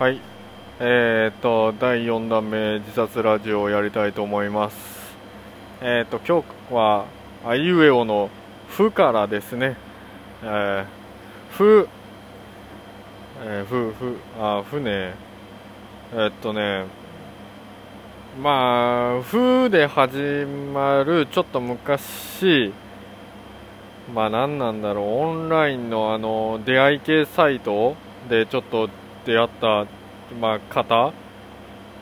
はい。えー、っと第4弾目自殺ラジオをやりたいと思います。えー、っと今日はあいうえおの「ふ」からですね。えー、ふえー、ふふあふねえー、っとねまあ、ふで始まるちょっと昔、まあ何なんだろう、オンラインのあの出会い系サイトでちょっと出会った、まあ、方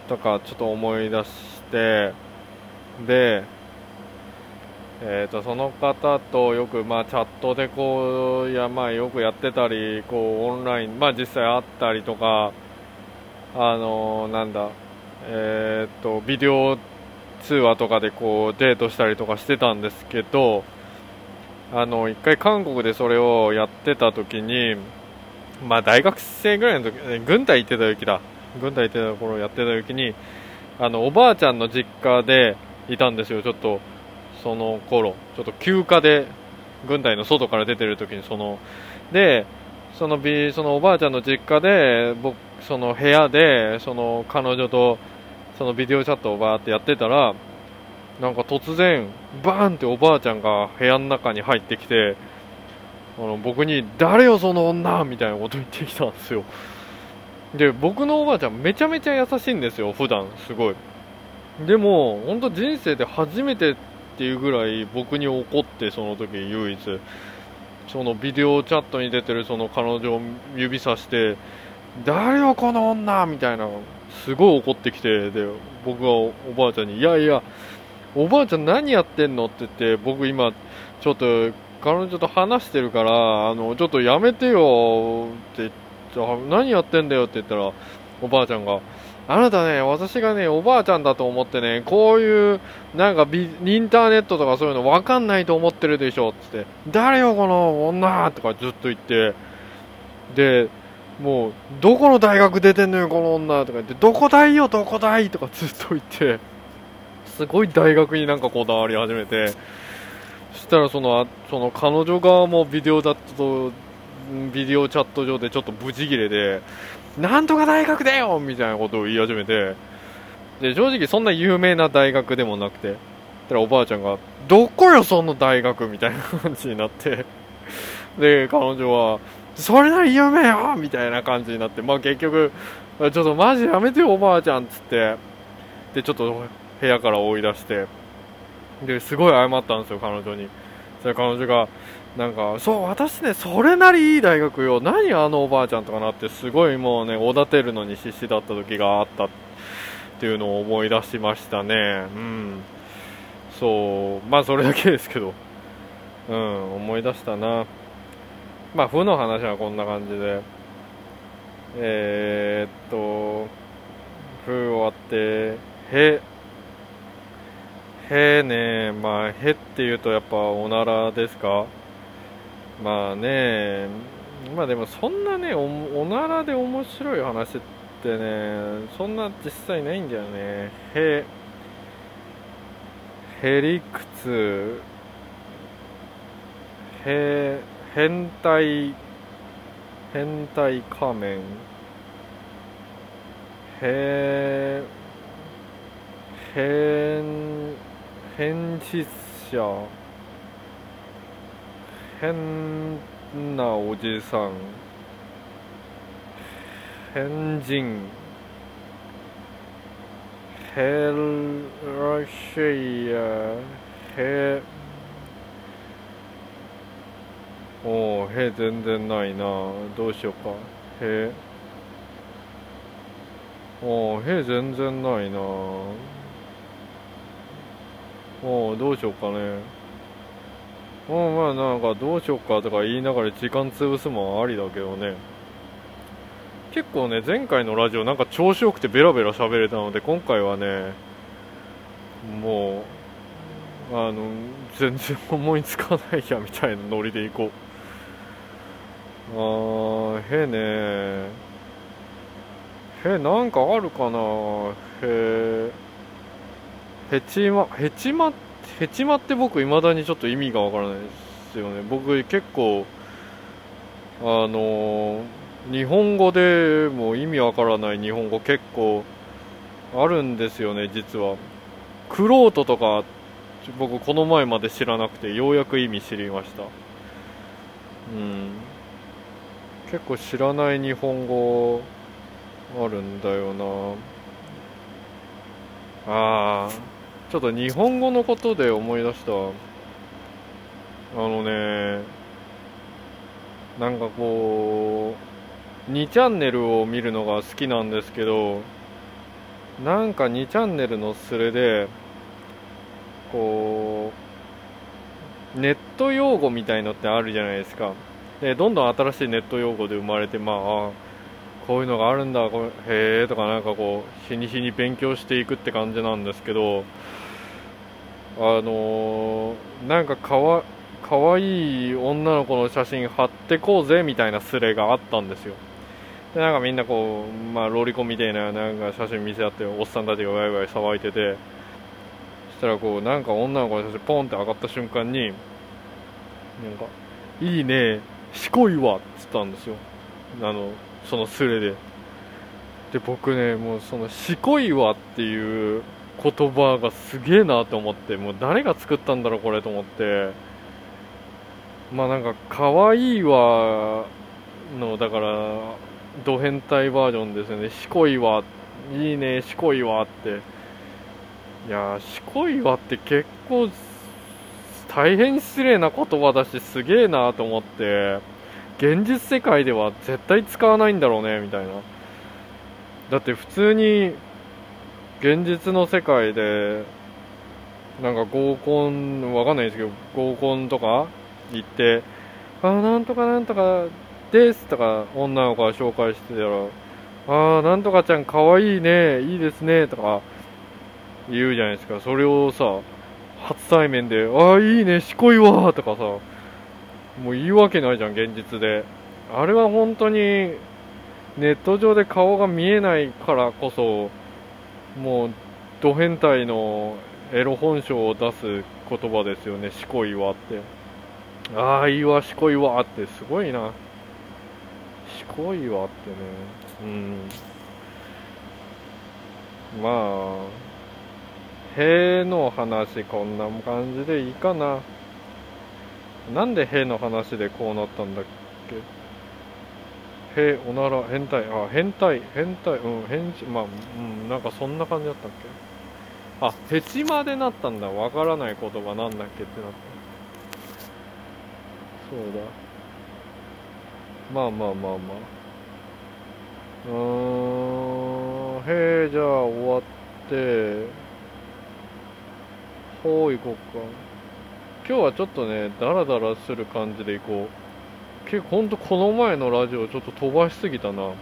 とかちょっと思い出して、で、えーと、その方とよく、まあ、チャットでこういや、まあ、よくやってたりこうオンライン、まあ、実際会ったりとかあのー、なんだえー、っとビデオ通話とかでこうデートしたりとかしてたんですけどあの一回韓国でそれをやってた時にまあ大学生ぐらいの時軍隊行ってた時だ。軍隊行ってた頃やってた時にあのおばあちゃんの実家でいたんですよ。ちょっとその頃ちょっと休暇で軍隊の外から出てる時にそのでそのそのおばあちゃんの実家で僕その部屋でその彼女とそのビデオチャットをバーってやってたら、なんか突然、バーンっておばあちゃんが部屋の中に入ってきて、あの僕に、誰よその女みたいなこと言ってきたんですよ。で、僕のおばあちゃんめちゃめちゃ優しいんですよ、普段すごい。でも、本当人生で初めてっていうぐらい僕に怒って、その時唯一。そのビデオチャットに出てるその彼女を指さして、誰よこの女みたいなすごい怒ってきてで僕がおばあちゃんに「いやいやおばあちゃん何やってんの?」って言って僕今ちょっと彼女と話してるからあのちょっとやめてよって何やってんだよって言ったらおばあちゃんがあなたね、私がね、おばあちゃんだと思ってね、こういう、なんかビ、インターネットとかそういうの分かんないと思ってるでしょ、つって、誰よ、この女とかずっと言って、で、もう、どこの大学出てんのよ、この女とか言って、どこ大よ、どこ大とかずっと言って、すごい大学になんかこだわり始めて、したらその、その彼女側もビデオだと、ビデオチャット上でちょっとブチギレで、なんとか大学だよみたいなことを言い始めて、で、正直そんな有名な大学でもなくて、たらおばあちゃんが、どこよ、その大学みたいな感じになって、で、彼女は、それなり有名よみたいな感じになって、まあ結局、ちょっとマジやめてよおばあちゃんっつって、で、ちょっと部屋から追い出して、で、すごい謝ったんですよ、彼女に。それ彼女が、なんか、そう、私ね、それなりいい大学よ。何あのおばあちゃんとかなって、すごいもうね、おだてるのに必死だった時があったっていうのを思い出しましたね。うん。そう、まあそれだけですけど、うん、思い出したな。まあ、負の話はこんな感じで、えー、っと、負終わって、へ、へね、まあ、へって言うとやっぱおならですか？まあね、まあでもそんなね、おおならで面白い話ってね、そんな実際ないんだよね。へ、へりくつ、へ、変態変態仮面へ変変質者。変なおじさん。変人。ヘラシェイヤヘおおへ全然ないな。どうしようか。へ。おおへ全然ないな。おおどうしようかね。おまあなんかどうしようかとか言いながら時間潰すもんありだけどね。結構ね前回のラジオなんか調子よくてベラベラ喋れたので今回はねもうあの全然思いつかないやみたいなノリでいこう。あーへねへなんかあるかなへえへちまへちまへちまって僕いまだにちょっと意味がわからないですよね。僕結構あの日本語でも意味わからない日本語結構あるんですよね実は。クロートとか僕この前まで知らなくてようやく意味知りました。うん。結構知らない日本語あるんだよな。あー。ちょっと日本語のことで思い出した。あのねなんかこう2チャンネルを見るのが好きなんですけどなんか2チャンネルのスレでこうネット用語みたいのってあるじゃないですか。でどんどん新しいネット用語で生まれてまあこういうのがあるんだこれへえとかなんかこう日に日に勉強していくって感じなんですけどあのー、なんかかわかわいい女の子の写真貼ってこうぜみたいなスレがあったんですよ。でなんかみんなこう、まあ、ロリコンみたいななんか写真見せ合っておっさんたちがワイワイ騒いでてそしたらこうなんか女の子の写真ポンって上がった瞬間になんか「いいねしこいわ」っつったんですよ。あのそのスレで。で僕ねもうその「しこいわ」っていう言葉がすげえなと思ってもう誰が作ったんだろうこれと思って。まあなんか可愛いわのだからド変態バージョンですよね。しこいわいいねしこいわって。いやしこいわって結構大変失礼な言葉だしすげえなと思って。現実世界では絶対使わないんだろうねみたいな。だって普通に現実の世界でなんか合コンわかんないですけど合コンとか行ってあなんとかなんとかですとか女の子が紹介してたらああなんとかちゃんかわいいねいいですねとか言うじゃないですかそれをさ初対面でああいいねしこいわとかさ。もう言い訳ないじゃん現実であれは本当にネット上で顔が見えないからこそもうド変態のエロ本性を出す言葉ですよね、しこいわって。ああ、いいわ、しこいわってすごいな。しこいわってね。うん。まあ、へえの話こんな感じでいいかな。なんでへの話でこうなったんだっけ？へおなら変態？あ変態変態うん変まあうんなんかそんな感じだったっけ？あヘチマでなったんだ。わからない言葉なんだっけってなった。そうだ。まあまあまあまあ。うんへえじゃあ終わってほう行こうか。今日はちょっとねダラダラする感じで行こう。結構ほんとこの前のラジオちょっと飛ばしすぎたな。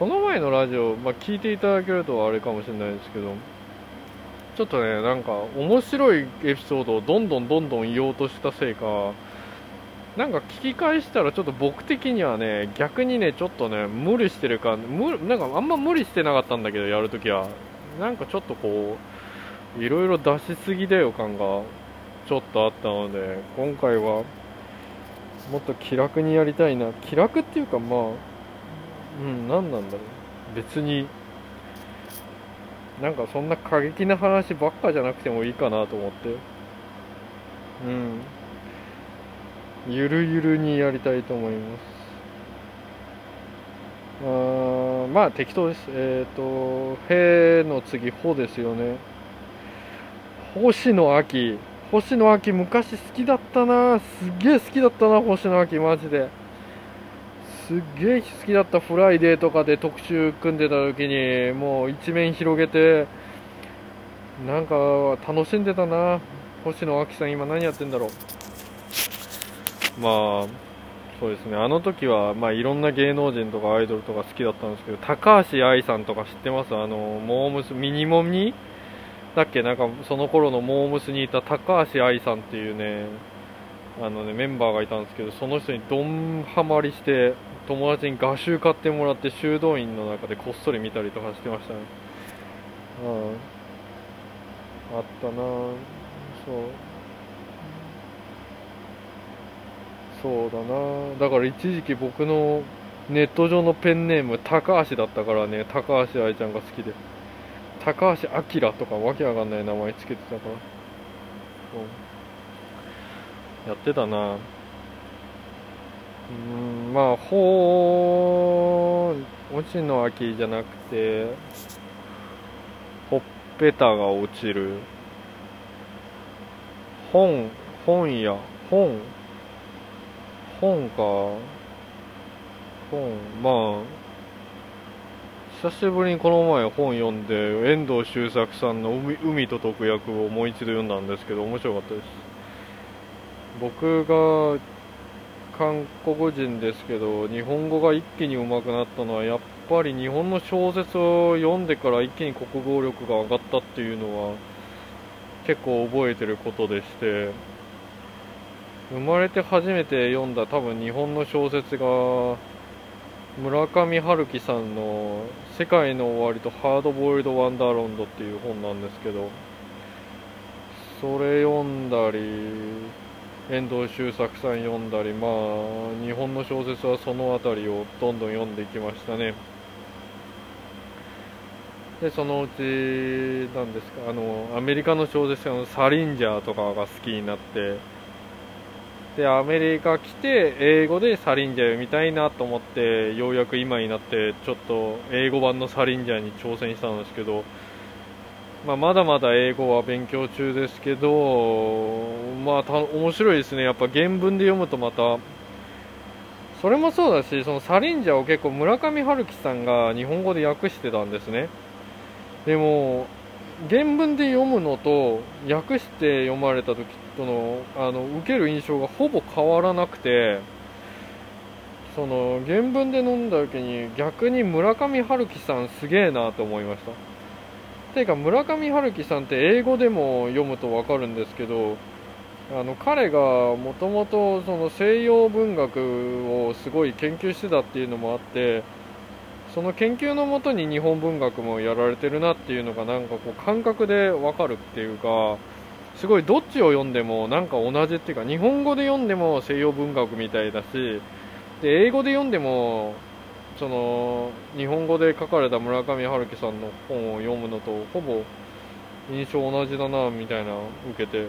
この前のラジオ、まあ、聞いていただけるとあれかもしれないですけどちょっとねなんか面白いエピソードをどんどんどんどん言おうとしたせいかなんか聞き返したらちょっと僕的にはね逆にねちょっとね無理してるか無なんかあんま無理してなかったんだけどやるときは。なんかちょっとこういろいろ出しすぎだよ感が。ちょっとあったので今回はもっと気楽にやりたいな。気楽っていうかまあうん何なんだろう。別になんかそんな過激な話ばっかじゃなくてもいいかなと思って。うん。ゆるゆるにやりたいと思います。あまあ適当です。えっ、ー、と「へ」の次「ほ」ですよね。星野あき星野あき昔好きだったな。すげえ好きだったな星野あきマジで。すっげえ好きだったフライデーとかで特集組んでた時にもう一面広げてなんか楽しんでたな。星野あきさん今何やってんだろう？まあそうですね。あの時はまあいろんな芸能人とかアイドルとか好きだったんですけど高橋愛さんとか知ってます？あのモームミニモニだっけなんかその頃のモームスにいた高橋愛さんっていうねあのねメンバーがいたんですけどその人にどんはまりして友達に画集買ってもらって修道院の中でこっそり見たりとかしてましたね。うん。あったな。そう。そうだな。だから一時期僕のネット上のペンネーム高橋だったからね高橋愛ちゃんが好きで。高橋明とかわけわかんない名前つけてたから。やってたな。うんまあほう落ちの秋じゃなくてほっぺたが落ちる。本本屋。本。本か。本まあ久しぶりにこの前本読んで遠藤周作さんの海「海と解く役」をもう一度読んだんですけど面白かったです。僕が韓国人ですけど日本語が一気に上手くなったのはやっぱり日本の小説を読んでから一気に国語力が上がったっていうのは結構覚えてることでして生まれて初めて読んだ多分日本の小説が村上春樹さんの「世界の終わりとハードボイルド・ワンダーロンド」っていう本なんですけどそれ読んだり遠藤周作さん読んだりまあ日本の小説はその辺りをどんどん読んでいきましたね。でそのうちなんですかあのアメリカの小説家のサリンジャーとかが好きになってでアメリカ来て英語でサリンジャー読みたいなと思ってようやく今になってちょっと英語版のサリンジャーに挑戦したんですけどまあ、まだまだ英語は勉強中ですけど、まあ、た面白いですね、やっぱ原文で読むとまた、それもそうだし、そのサリンジャーを結構村上春樹さんが日本語で訳してたんですね。でも、原文で読むのと訳して読まれた時っとのあの受ける印象がほぼ変わらなくて、その原文で飲んだ時に逆に村上春樹さんすげえなと思いました。ていうか村上春樹さんって英語でも読むと分かるんですけどあの彼がもともと西洋文学をすごい研究してたっていうのもあってその研究のもとに日本文学もやられてるなっていうのがなんかこう感覚で分かるっていうかすごいどっちを読んでもなんか同じっていうか日本語で読んでも西洋文学みたいだしで英語で読んでもその日本語で書かれた村上春樹さんの本を読むのとほぼ印象同じだなみたいな受けて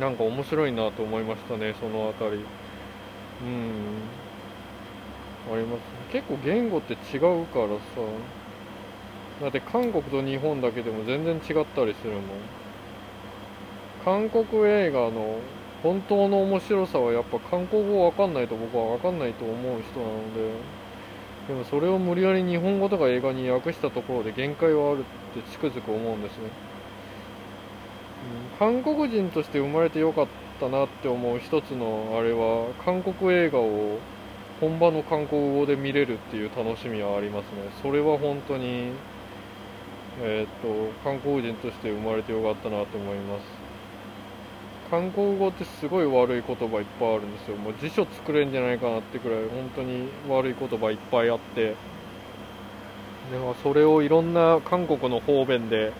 なんか面白いなと思いましたねその辺り。うん。あります結構言語って違うからさ。だって韓国と日本だけでも全然違ったりするもん。韓国映画の本当の面白さはやっぱ韓国語わかんないと僕はわかんないと思う人なのででもそれを無理やり日本語とか映画に訳したところで限界はあるってつくづく思うんですね、うん、韓国人として生まれてよかったなって思う一つのあれは韓国映画を本場の韓国語で見れるっていう楽しみはありますね。それは本当にえー、っと韓国人として生まれてよかったなと思います。韓国語ってすごい悪い言葉いっぱいあるんですよ。もう辞書作れんじゃないかなってくらい本当に悪い言葉いっぱいあって。でもそれをいろんな韓国の方便で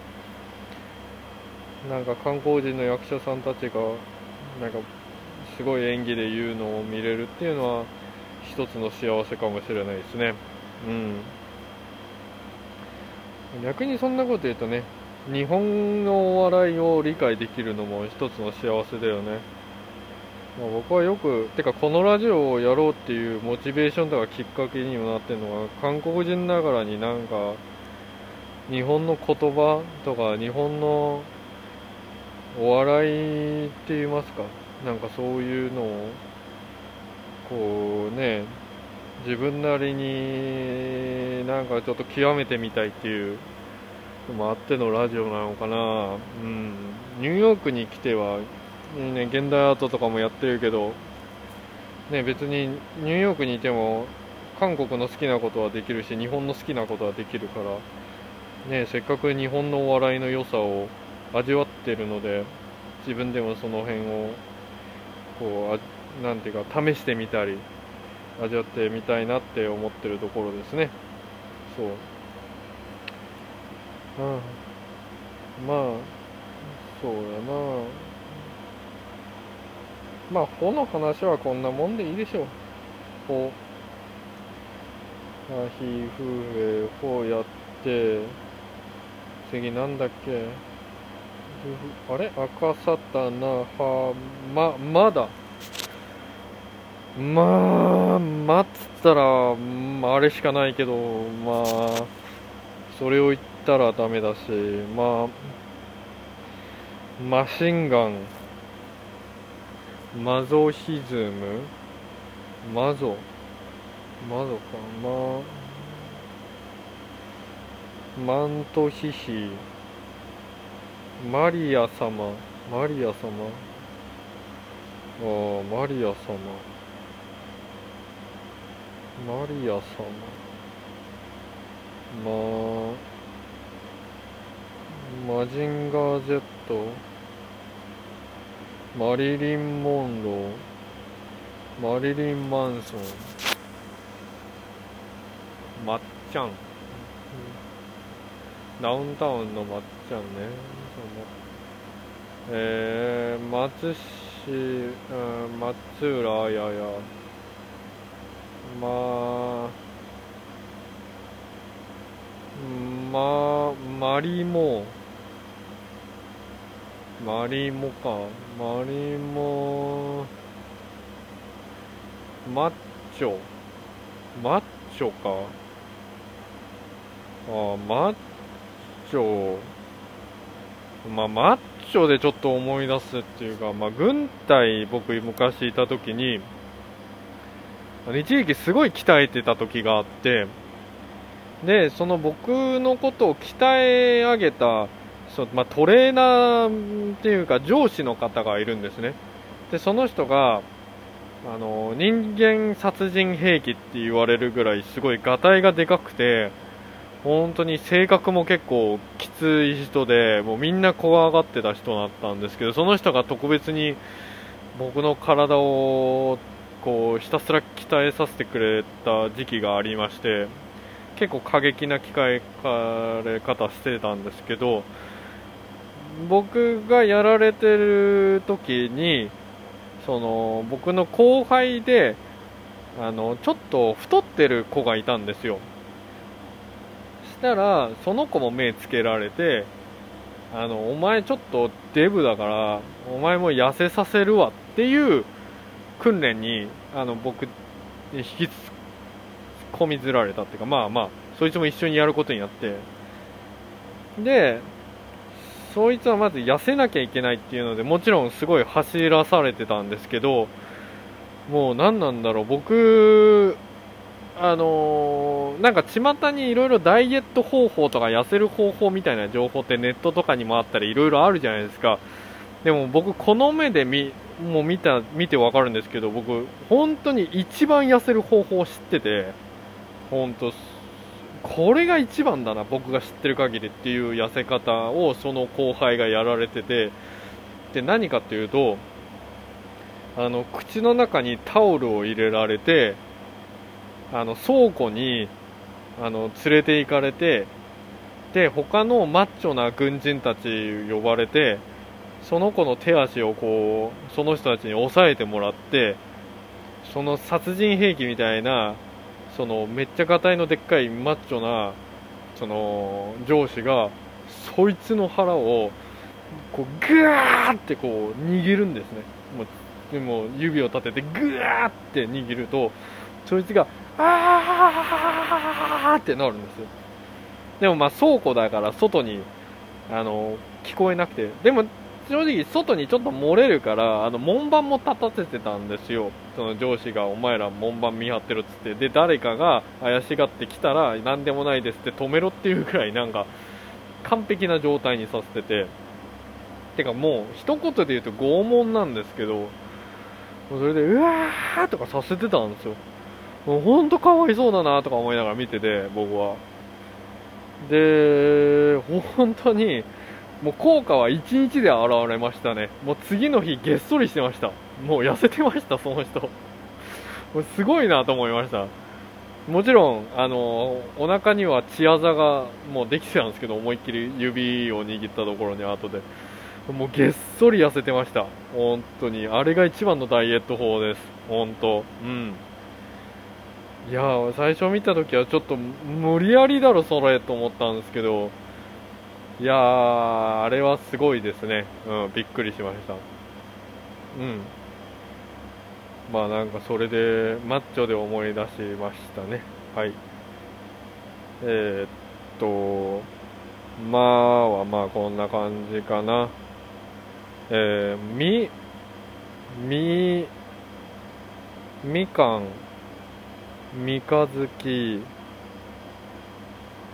なんか観光人の役者さんたちがなんかすごい演技で言うのを見れるっていうのは一つの幸せかもしれないですね。うん。逆にそんなこと言うとね日本のお笑いを理解できるのも一つの幸せだよね、まあ、僕はよくてかこのラジオをやろうっていうモチベーションとかきっかけにもなってるのが韓国人ながらになんか日本の言葉とか日本のお笑いって言いますか？なんかそういうのをこうね自分なりになんかちょっと極めてみたいっていうもあってのラジオなのかな、うん、ニューヨークに来ては、ね、現代アートとかもやってるけど、ね、別にニューヨークにいても韓国の好きなことはできるし日本の好きなことはできるから、ね、せっかく日本のお笑いの良さを味わってるので自分でもその辺をこうなんていうか試してみたり味わってみたいなって思ってるところですね。そう。うん。まあそうやな。まあ穂の話はこんなもんでいいでしょう。穂アヒフエフォやって次なんだっけ？あれ？赤サタナハままだ？まあ待ったら、まあ、あれしかないけどまあそれを言ってたらダメだしまあマシンガンマゾヒズムマゾマゾかまマントヒヒマリア様マリア様。ああマリア様。マリア様。まあマジンガー Z マリリン・モンロー？マリリン・マンソン？まっちゃん。ダウンタウンのまっちゃんね。えー、松市、うん、松浦ややまあまマリモ。マリモか。マリモ。マッチョ。マッチョか。あマッチョ。まあマッチョでちょっと思い出すっていうかまあ軍隊僕昔いた時に一時期すごい鍛えてた時があってでその僕のことを鍛え上げたそう、まあ、トレーナーっていうか上司の方がいるんですね。でその人があの人間殺人兵器って言われるぐらいすごいがたいがでかくて本当に性格も結構きつい人でもうみんな怖がってた人だったんですけどその人が特別に僕の体をこうひたすら鍛えさせてくれた時期がありまして結構過激な鍛えかれ方してたんですけど僕がやられてる時にその僕の後輩であのちょっと太ってる子がいたんですよ。したらその子も目つけられてあのお前ちょっとデブだからお前も痩せさせるわっていう訓練にあの僕引き込みずられたっていうかまあまあそいつも一緒にやることになって。でそいつはまず痩せなきゃいけないっていうのでもちろんすごい走らされてたんですけどもう何なんだろう。僕あのー、なんか巷にいろいろダイエット方法とか痩せる方法みたいな情報ってネットとかにもあったりいろいろあるじゃないですか。でも僕この目で見もう見た見てわかるんですけど僕本当に一番痩せる方法を知ってて本当これが一番だな僕が知ってる限りっていう痩せ方をその後輩がやられてて。で何かっていうとあの口の中にタオルを入れられてあの倉庫にあの連れて行かれてで他のマッチョな軍人たち呼ばれてその子の手足をこうその人たちに押さえてもらってその殺人兵器みたいなそのめっちゃがたいのでっかいマッチョなその上司がそいつの腹をこうグーってこう握るんですね。もうでも指を立ててグーって握るとそいつがあーってなるんですよ。でもまあ倉庫だから外にあの聞こえなくて。でも正直外にちょっと漏れるからあの門番も立たせてたんですよ。その上司がお前ら門番見張ってるっつって。で誰かが怪しがってきたら何でもないですって止めろっていうくらいなんか完璧な状態にさせてて。てかもう一言で言うと拷問なんですけどそれでうわーとかさせてたんですよ。もうほんとかわいそうだなとか思いながら見てて僕は。で本当にもう効果は1日で現れましたね。もう次の日げっそりしてました。もう痩せてましたその人。もうすごいなと思いました。もちろんあのお腹には血あざがもうできてたんですけど思いっきり指を握ったところに後で。もうげっそり痩せてました。本当に。あれが一番のダイエット法です。本当。うん。いや最初見た時はちょっと無理やりだろそれと思ったんですけど。いやーあれはすごいですね。うんびっくりしました。うん。まあなんかそれでマッチョで思い出しましたね。はい。えー、っとまあはまあこんな感じかな。えー、みみみかん三日月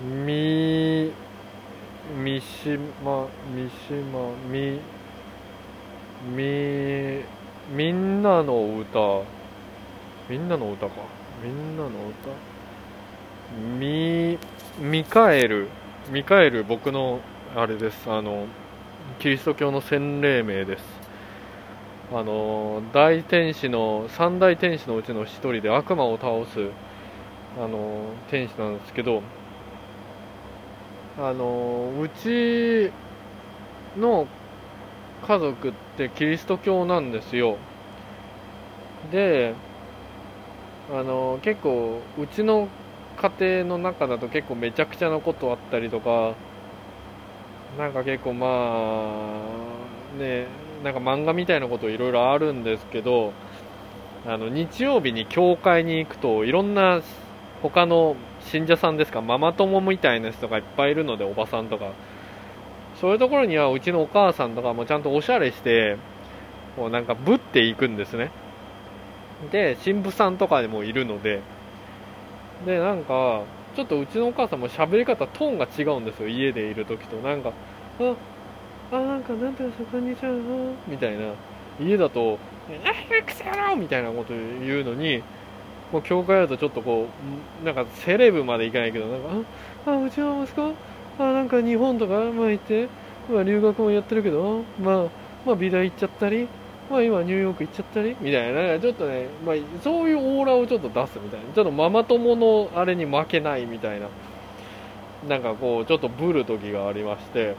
み三島三島みみみんなの歌。みんなの歌か。みんなの歌。みミカエル。ミカエル僕のあれです。あのキリスト教の洗礼名です。あの大天使の三大天使のうちの一人で悪魔を倒すあの天使なんですけどあのうちの家族ってキリスト教なんですよ。であの結構うちの家庭の中だと結構めちゃくちゃなことあったりとかなんか結構まあねなんか漫画みたいなこといろいろあるんですけどあの日曜日に教会に行くといろんな他の信者さんですか？ママ友みたいな人がいっぱいいるのでおばさんとか。そういうところにはうちのお母さんとかもちゃんとおしゃれしてこうなんかぶっていくんですね。で神父さんとかでもいるので。でなんかちょっとうちのお母さんも喋り方トーンが違うんですよ。家でいる時と。なんかああなんかなんていうかこんにちはみたいな。家だと「あくせろ!」みたいなこと言うのにもう教会だとちょっとこうなんかセレブまでいかないけどなんか「ああうちの息子あなんか日本とかまあ行って、まあ、留学もやってるけどまあまあ美大行っちゃったりまあ今ニューヨーク行っちゃったりみたいな、ちょっとね、まあそういうオーラをちょっと出すみたいな。ちょっとママ友のあれに負けないみたいな。なんかこう、ちょっとブる時がありまして。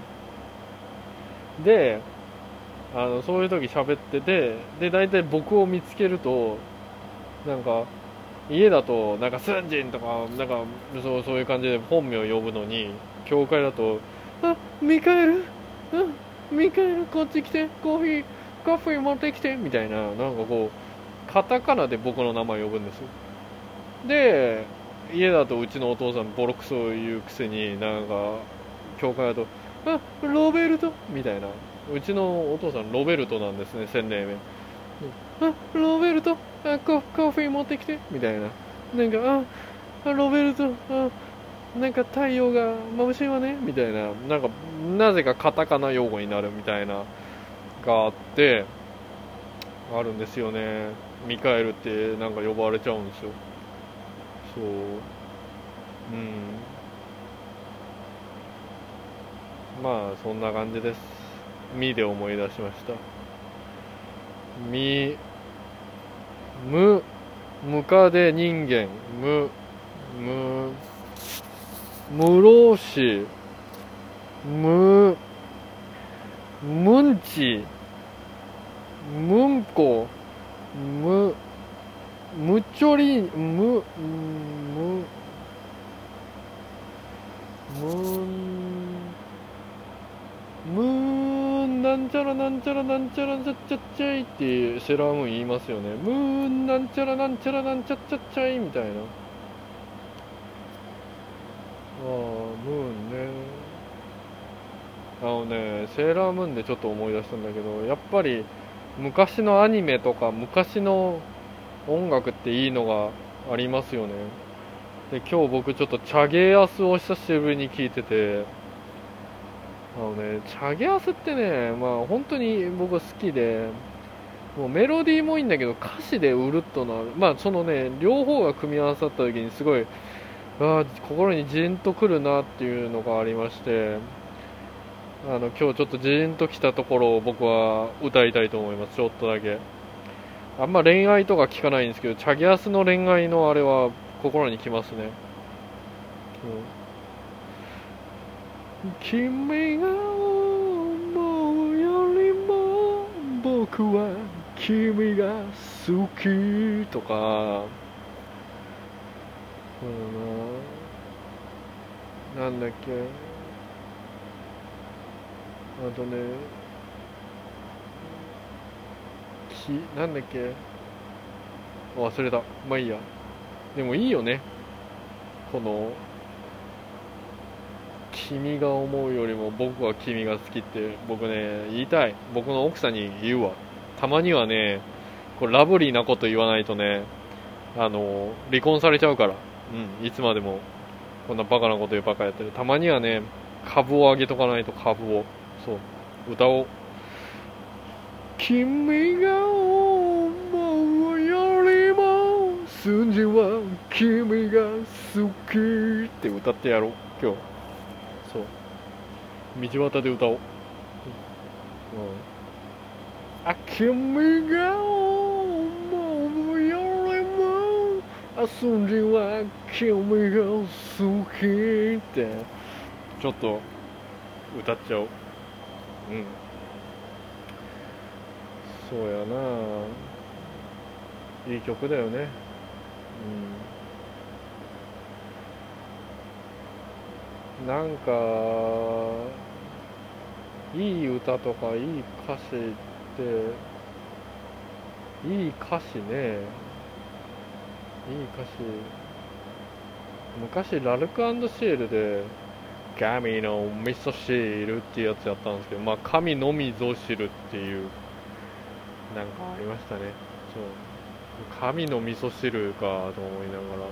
で、あの、そういう時喋ってて、で、大体僕を見つけると、なんか、家だと、なんか、スンジンとか、なんか、そう、そういう感じで本名を呼ぶのに、教会だと、あ、ミカエル？うん、ミカエル、こっち来て、コーヒー、カフェ持ってきて、みたいな、なんかこう、カタカナで僕の名前呼ぶんですよ。で、家だとうちのお父さんボロクソ言うくせになんか教会だと「あロベルト」みたいな。うちのお父さんロベルトなんですね洗礼名あロベルトあココーヒー持ってきてみたいな。なんかあロベルトあなんか太陽が眩しいわねみたいな。なんかなぜかカタカナ用語になるみたいながあってあるんですよね。ミカエルってなんか呼ばれちゃうんですよ。そう。うん。まあそんな感じです「み」で思い出しました「み」「む」「むかで人間」「む」「む」「むろうし」「む」「むんち」「むんこ」「む」むちょりむむむむなんちゃらなんちゃらなんちゃらちゃっちゃっちゃいってセーラームーン言いますよね。むなんちゃらなんちゃらなんちゃっちゃっちゃいみたいな。ああムーンね。あのねセーラームーンでちょっと思い出したんだけどやっぱり昔のアニメとか昔の音楽っていいのがありますよね。で今日僕ちょっとチャゲアスを久しぶりに聞いててあのねチャゲアスってねまあ本当に僕は好きでもうメロディーもいいんだけど歌詞でうるっとなるまあそのね両方が組み合わさった時にすごいあ心にジーンとくるなっていうのがありましてあの今日ちょっとジーンときたところを僕は歌いたいと思いますちょっとだけ。あんま恋愛とか聞かないんですけど、チャギアスの恋愛のあれは心にきますね。うん、君が思うよりも僕は君が好きとか、ななんだっけ？あとねきなんだっけ？忘れた。まあいいや。でもいいよね。この君が思うよりも僕は君が好きって僕ね言いたい。僕の奥さんに言うわ。たまにはねこれラブリーなこと言わないとねあの離婚されちゃうから。うんいつまでも。こんなバカなこと言うバカやってる。たまにはね株を上げとかないと株を。そう。歌おう。君が思うよりも筋は君が好きって歌ってやろう今日。道端で歌おう、うん、あ君が思うよりもあ筋は君が好きって。ちょっと歌っちゃおう。うん。そうやな。いい曲だよね。うん。なんかいい歌とかいい歌詞っていい歌詞ね。いい歌詞。昔ラルクシエルで神の味噌汁っていうやつやったんですけどまあ神のみぞ汁っていうなんかありましたね。そう。神の味噌汁かと思いながら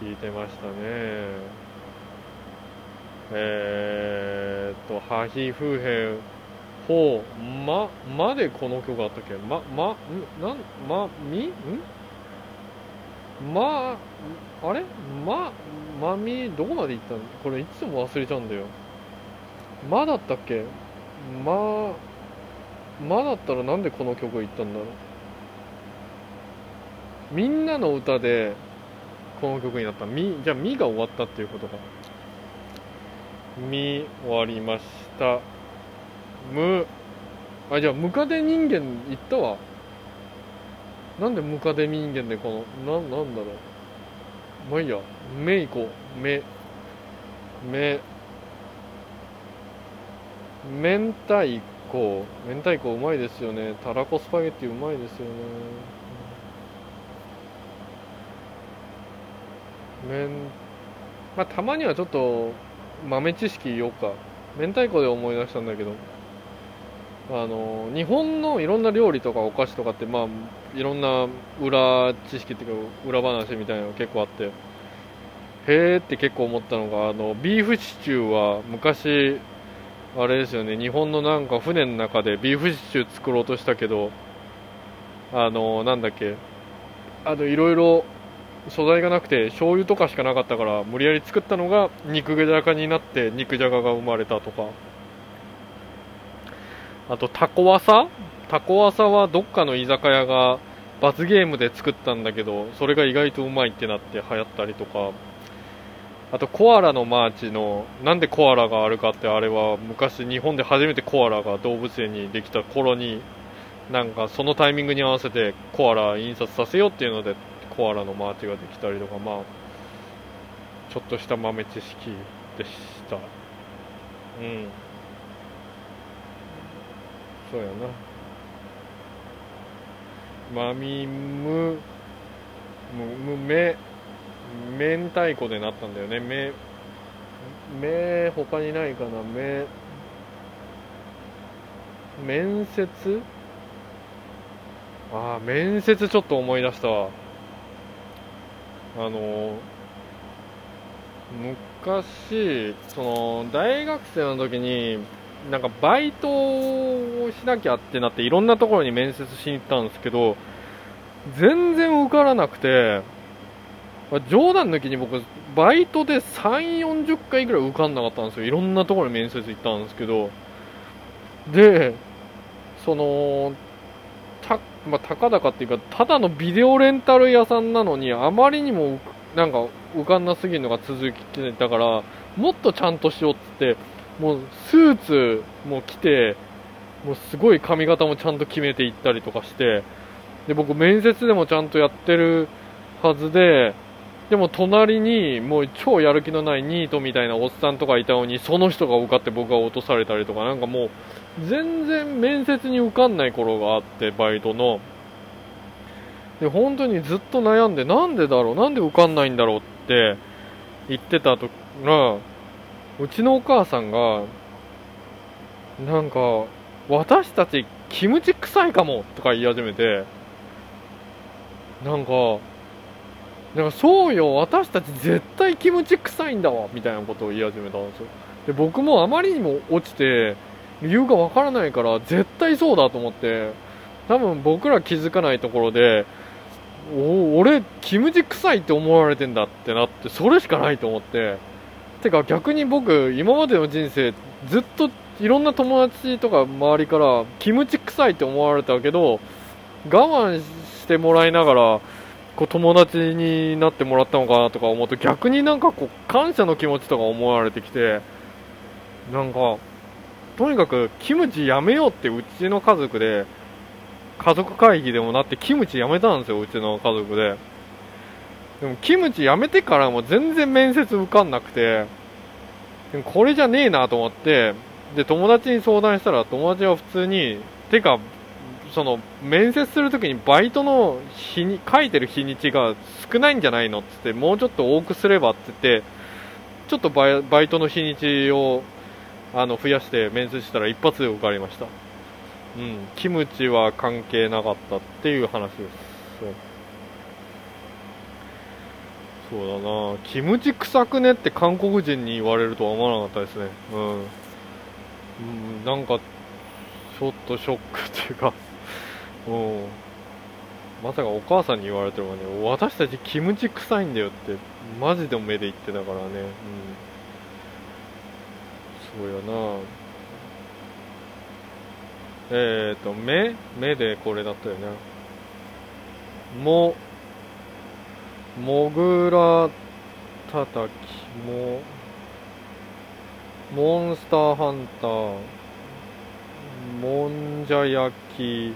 聞いてましたね。えー、っと、ハヒフーヘン、ほう、ま、までこの曲あったっけ？ま、ま、んなん、ま、み？ん？ま、あれ？ま、まみ、どこまで行ったの？これいつも忘れちゃうんだよ。まだったっけ？ま、まだったらなんでこの曲行ったんだろう？みんなの歌でこの曲になった。み、じゃあみが終わったっていうことか。見終わりました。むあじゃあムカデ人間行ったわ。なんでムカデ人間でこのななんだろう。まあいいや。目行こう。目目明太子。明太子うまいですよね。たらこスパゲッティうまいですよね。明まあたまにはちょっと豆知識言おうか。明太子で思い出したんだけど。あの日本のいろんな料理とかお菓子とかってまあいろんな裏知識っていうか裏話みたいなの結構あって。へえって結構思ったのがあのビーフシチューは昔あれですよね。日本のなんか船の中でビーフシチュー作ろうとしたけどあのなんだっけ。あのいろいろ素材がなくて醤油とかしかなかったから無理やり作ったのが肉じゃがになって肉じゃがが生まれたとか。あとタコワサ？タコワサはどっかの居酒屋が罰ゲームで作ったんだけどそれが意外とうまいってなって流行ったりとか。あとコアラのマーチのなんでコアラがあるかってあれは昔日本で初めてコアラが動物園にできた頃になんかそのタイミングに合わせてコアラ印刷させようっていうのでコアラのマーチができたりとかまあちょっとした豆知識でした。うん。そうやな。まみむむむめ明太子でなったんだよね。めめ他にないかな。め面接？ああ面接ちょっと思い出したわ。あの昔その大学生の時になんかバイトをしなきゃってなっていろんなところに面接しに行ったんですけど全然受からなくて冗談抜きに僕バイトで3 4 0回ぐらい受かんなかったんですよ。いろんなところに面接行ったんですけど。でその、まあ、たかだかっていうか、ただのビデオレンタル屋さんなのに、あまりにも、なんか、浮かんなすぎるのが続いてだから、もっとちゃんとしようっつって、もう、スーツも着て、もうすごい髪型もちゃんと決めていったりとかして、で、僕面接でもちゃんとやってるはずで、でも隣にもう超やる気のないニートみたいなおっさんとかいたのにその人が受かって僕が落とされたりとかなんかもう全然面接に受かんない頃があってバイトの。で本当にずっと悩んでなんでだろう？なんで受かんないんだろう？って言ってたとらうちのお母さんがなんか私たちキムチ臭いかもとか言い始めてなんかなんかそうよ私たち絶対キムチ臭いんだわみたいなことを言い始めたんですよ。で僕もあまりにも落ちて理由がわからないから絶対そうだと思って多分僕ら気づかないところでお俺キムチ臭いって思われてんだってなってそれしかないと思って。てか逆に僕今までの人生ずっといろんな友達とか周りからキムチ臭いって思われたけど我慢してもらいながらこう友達になってもらったのかなとか思うと逆になんかこう感謝の気持ちとか思われてきてなんかとにかくキムチやめようってうちの家族で家族会議でもなってキムチやめたんですようちの家族で。でもキムチやめてからも全然面接受かんなくてでもこれじゃねえなと思ってで友達に相談したら友達は普通にてかその面接するときにバイトの日に書いてる日にちが少ないんじゃないのって言ってもうちょっと多くすればって言ってちょっとバイバイトの日にちをあの増やして面接したら一発で受かりました。うん。キムチは関係なかったっていう話です。そう。そうだな。キムチ臭くねって韓国人に言われるとは思わなかったですね。うん、うん、なんかちょっとショックっていうか。うん。まさかお母さんに言われてるわね私たちキムチ臭いんだよってマジで目で言ってたからね。うん。そうやな。えっ、ー、と目目でこれだったよね。ももぐらたたきもモンスターハンターもんじゃ焼き。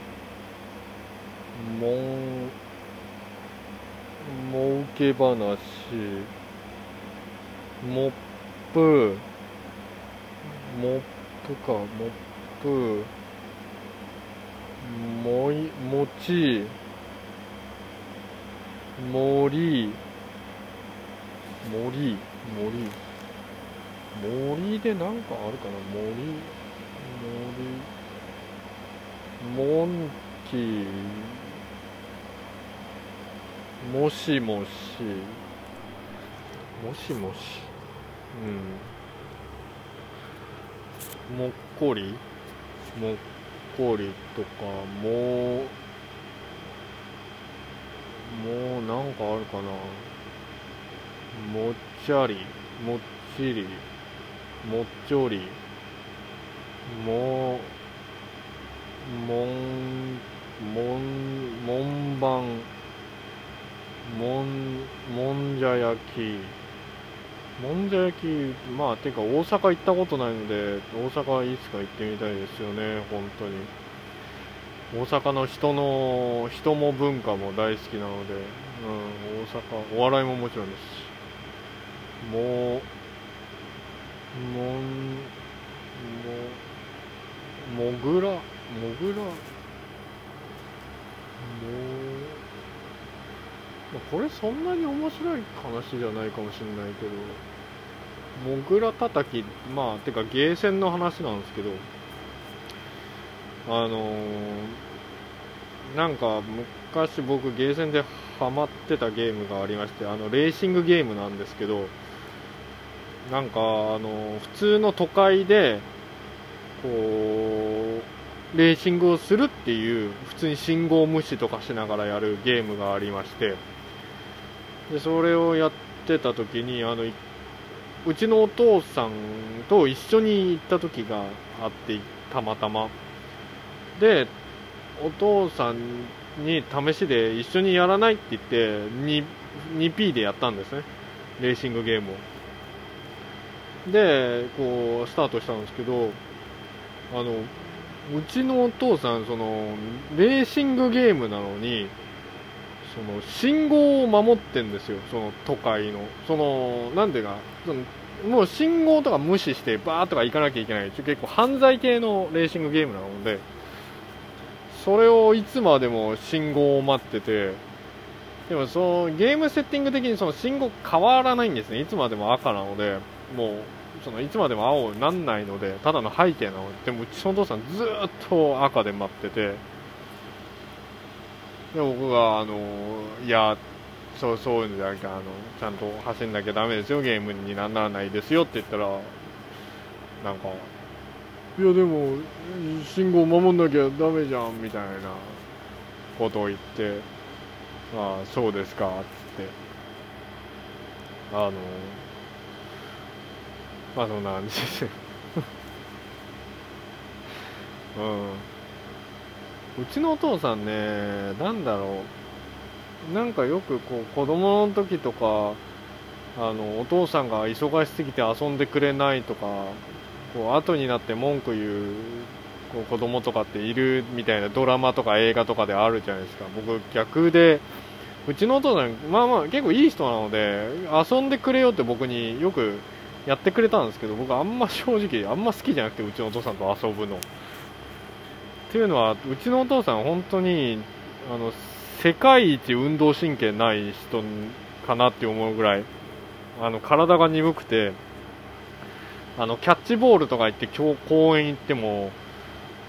もんもうけ話モップモップかモップもいもち森森森森でなんかあるかな森森モンキーもしもし。もしもし。うん。もっこり？もっこりとかもうもうなんかあるかな。もっちゃりもっちりもっちょりももんもんもんばん。もんもんじゃ焼きもんじゃ焼き、まあ、てか大阪行ったことないので、大阪いつか行ってみたいですよね、本当に。大阪の人の、人も文化も大好きなので、うん、大阪、お笑いももちろんですし、もう、もん、も、もぐら、もぐら、もう、これそんなに面白い話じゃないかもしれないけどモグラたたきまあてかゲーセンの話なんですけどあのー、なんか昔僕ゲーセンでハマってたゲームがありましてあのレーシングゲームなんですけどなんかあの普通の都会でこうレーシングをするっていう普通に信号無視とかしながらやるゲームがありましてでそれをやってた時にあのうちのお父さんと一緒に行った時があってたまたま。でお父さんに試しで一緒にやらないって言って 2, 2P でやったんですね。レーシングゲームを。でこうスタートしたんですけどあのうちのお父さんそのレーシングゲームなのにその信号を守ってんですよ。その都会の。そのなんていうか。そのもう信号とか無視してバーとか行かなきゃいけない。結構犯罪系のレーシングゲームなので。それをいつまでも信号を待ってて。でもそのゲームセッティング的にその信号変わらないんですね。いつまでも赤なので。もうそのいつまでも青になんないので。ただの背景なので。でもうちのお父さんずっと赤で待ってて。で僕があのいやそうそういうんじゃなくてあのちゃんと走んなきゃだめですよゲームにならないですよって言ったらなんかいやでも信号守んなきゃだめじゃんみたいなことを言ってああそうですかっつって。あのまあそんな感じです。うん。うちのお父さんねなんだろう。なんかよくこう子供の時とかあのお父さんが忙しすぎて遊んでくれないとかこう後になって文句言うこう子供とかっているみたいなドラマとか映画とかであるじゃないですか。僕逆でうちのお父さんまあまあ結構いい人なので遊んでくれよって僕によくやってくれたんですけど僕あんま正直あんま好きじゃなくてうちのお父さんと遊ぶの。っていうのはうちのお父さん本当にあの世界一運動神経ない人かなって思うぐらいあの体が鈍くてあのキャッチボールとか行って今日公園行っても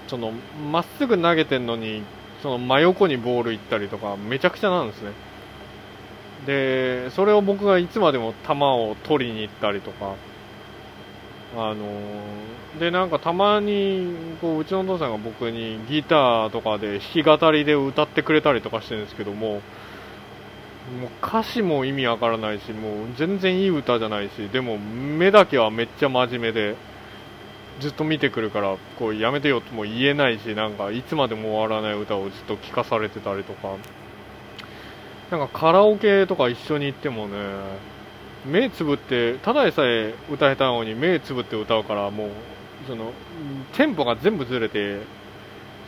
そのまっすぐ投げてんのにその真横にボール行ったりとかめちゃくちゃなんですね。でそれを僕がいつまでも球を取りに行ったりとかあのでなんかたまにこううちのお父さんが僕にギターとかで弾き語りで歌ってくれたりとかしてるんですけどももう歌詞も意味わからないしもう全然いい歌じゃないしでも目だけはめっちゃ真面目でずっと見てくるからこうやめてよとも言えないしなんかいつまでも終わらない歌をずっと聴かされてたりとか。なんかカラオケとか一緒に行ってもね目つぶってただでさえ歌下手なのに目つぶって歌うからもうそのテンポが全部ずれて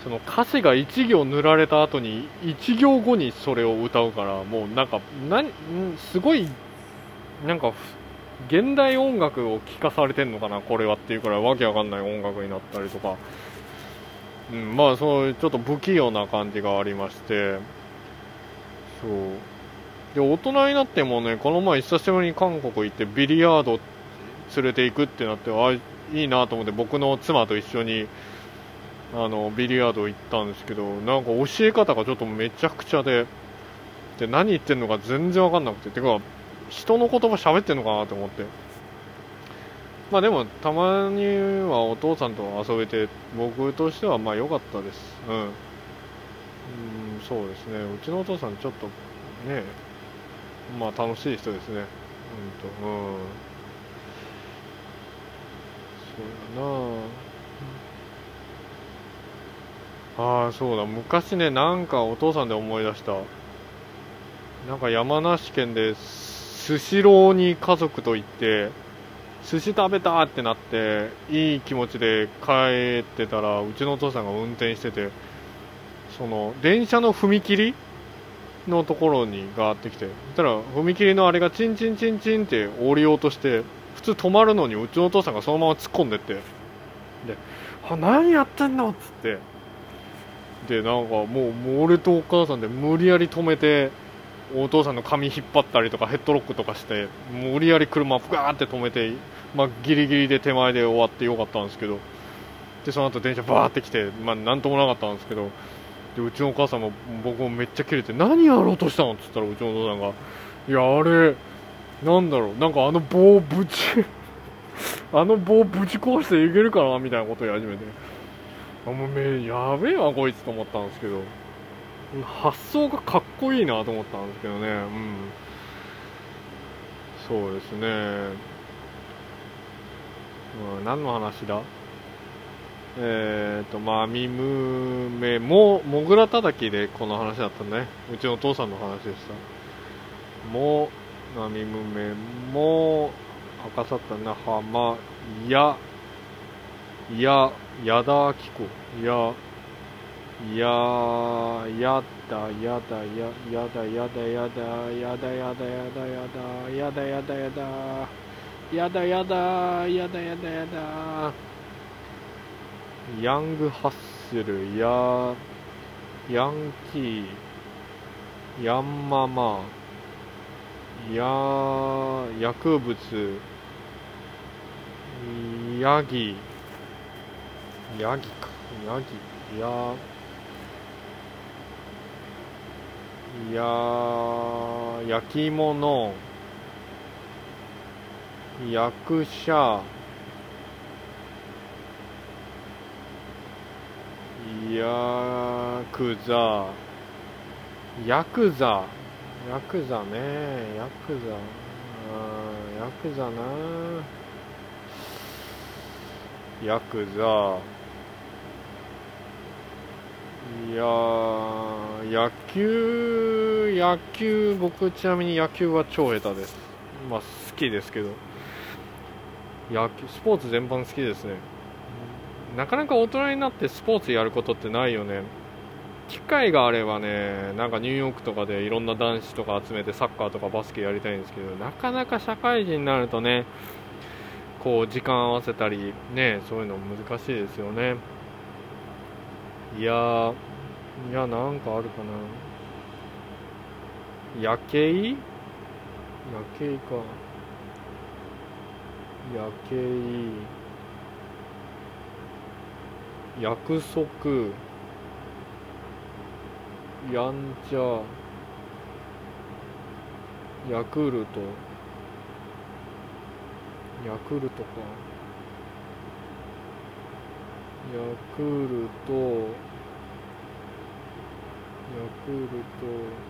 その歌詞が1行塗られた後に1行後にそれを歌うからもうなんか何すごいなんか現代音楽を聴かされてんのかなこれはっていうくらいわけわかんない音楽になったりとか、うん、まあそうちょっと不器用な感じがありまして。そう。で大人になってもねこの前久しぶりに韓国行ってビリヤード連れて行くってなってあいいなと思って僕の妻と一緒にあのビリヤード行ったんですけどなんか教え方がちょっとめちゃくちゃでで何言ってんのか全然わかんなくててか人の言葉喋ってんのかなと思って。まあでもたまにはお父さんと遊べて僕としてはまあ良かったです。うん、うん、そうですね。うちのお父さんちょっとねまあ楽しい人ですね。うんとうん。そうだな。ああそうだ。昔ねなんかお父さんで思い出した。なんか山梨県でスシローに家族と行って寿司食べたってなっていい気持ちで帰ってたらうちのお父さんが運転しててその電車の踏切のところにガーってきてそしたら踏切のあれがチンチンチンチンって降りようとして普通止まるのにうちのお父さんがそのまま突っ込んでって。で「あ何やってんの?」っつって。でなんかもうもう俺とお母さんで無理やり止めてお父さんの髪引っ張ったりとかヘッドロックとかして無理やり車をガーって止めて、まあ、ギリギリで手前で終わってよかったんですけど。でその後電車バーって来て、まあ、なんともなかったんですけど。でうちのお母さんも僕もめっちゃキレて何やろうとしたの？って言ったらうちのお父さんがいやあれなんだろう。なんかあの棒ぶち あの棒ぶち壊していけるかなみたいなことを言い始めて。あもうめやべえわこいつと思ったんですけど。発想がかっこいいなと思ったんですけどね。うん。そうですね、うん、何の話だ？えっ、ー、とまあみむめももぐらたたきでこの話だったね。うちのお父さんの話でした。もなみむめも赤さったな浜やや矢田明子ややーやだやだややだやだやだやだやだやだやだやだやだやだやだやだやだやだやだ。ヤングハッスルやヤンキーヤンママや薬物。ヤギ。ヤギか。ヤギ。やいや焼き物。役者。ヤクザ。ヤクザ。ヤクザね。ヤクザ。あヤクザな。ヤクザ。いや野球野球僕ちなみに野球は超下手です。まあ好きですけど。野球スポーツ全般好きですね。なかなか大人になってスポーツやることってないよね。機会があればねなんかニューヨークとかでいろんな男子とか集めてサッカーとかバスケやりたいんですけどなかなか社会人になるとねこう時間合わせたりねそういうの難しいですよね。いやいやなんかあるかな。夜景？夜景か。夜景約束。やんちゃ。ヤクルト。ヤクルトか。ヤクルト。ヤクルト。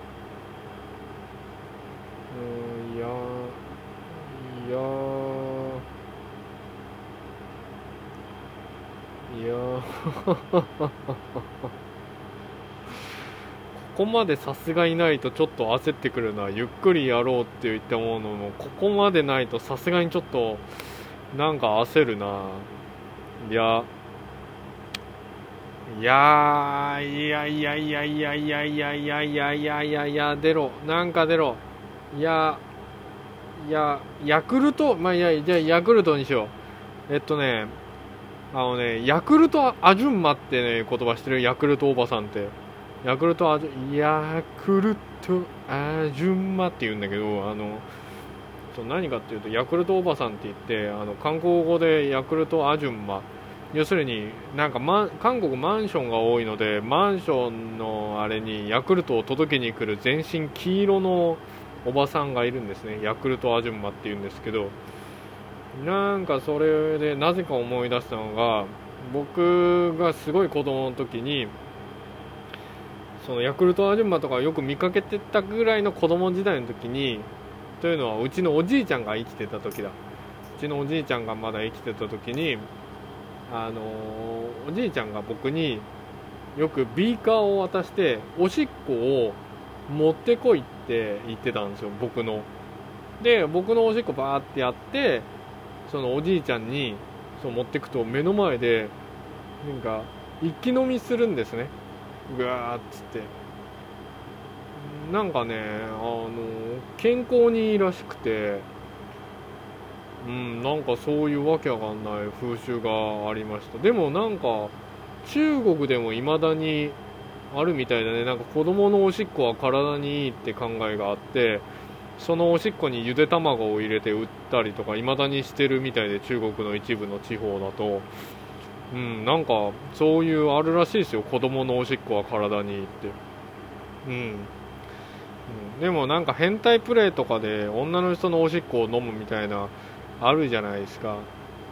うんやいやいや ここまでさすがいないとちょっと焦ってくるなゆっくりやろうって言ったものもここまでないとさすがにちょっとなんか焦るな。いや。いやいやいやいやいやいやいやいやいやいやいやいや出ろなんか出ろいやいやヤクルトまあいやじゃヤクルトにしようえっとねあのねヤクルトアジュンマってね言葉してるヤクルトおばさんってヤクルトアジュヤクルトアジュンマって言うんだけどあのそう何かっていうとヤクルトおばさんって言ってあの韓国語でヤクルトアジュンマ。要するになんか、ま、韓国マンションが多いのでマンションのあれにヤクルトを届けに来る全身黄色のおばさんがいるんですね。ヤクルトアジュンマっていうんですけど。なんかそれでなぜか思い出したのが僕がすごい子供の時にそのヤクルトアジュンマとかよく見かけてたぐらいの子供時代の時にというのはうちのおじいちゃんが生きてた時だ。うちのおじいちゃんがまだ生きてた時にあのおじいちゃんが僕によくビーカーを渡しておしっこを持ってこいって言ってたんですよ僕の。で僕のおしっこバーってやってそのおじいちゃんにそう持ってくと目の前でなんか一気飲みするんですね。ぐわーっつって。なんかねあの健康にいいらしくて。うんなんかそういうわけわかんない風習がありました。でもなんか中国でも未だにあるみたいだね。なんか子供のおしっこは体にいいって考えがあってそのおしっこにゆで卵を入れて売ったりとか未だにしてるみたいで中国の一部の地方だと。うんなんかそういうあるらしいですよ。子供のおしっこは体にって。うん、うん、でもなんか変態プレイとかで女の人のおしっこを飲むみたいなあるじゃないですか。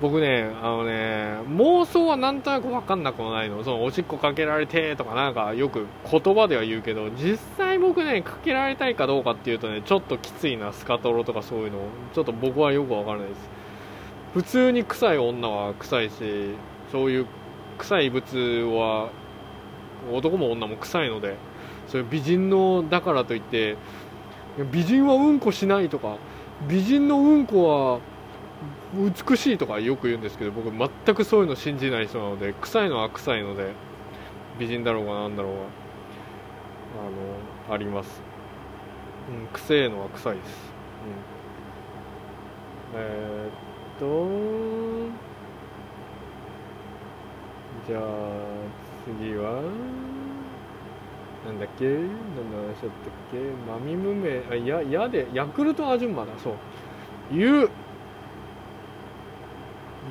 僕ねあのね妄想はなんとなく分かんなくもないの。そのおしっこかけられてとかなんかよく言葉では言うけど実際僕ねかけられたいかどうかっていうとねちょっときついなスカトロとかそういうの。ちょっと僕はよく分からないです。普通に臭い女は臭いしそういう臭い物は男も女も臭いのでそういう美人のだからといって美人はうんこしないとか美人のうんこは美しいとかよく言うんですけど僕全くそういうの信じない人なので臭いのは臭いので美人だろうがなんだろうがあのあります、うん、臭えのは臭いです、うん、えー、っとじゃあ次はなんだっけ？何の話だったっけ？マミムメあややでヤクルトアジュンマだ。そう。ユ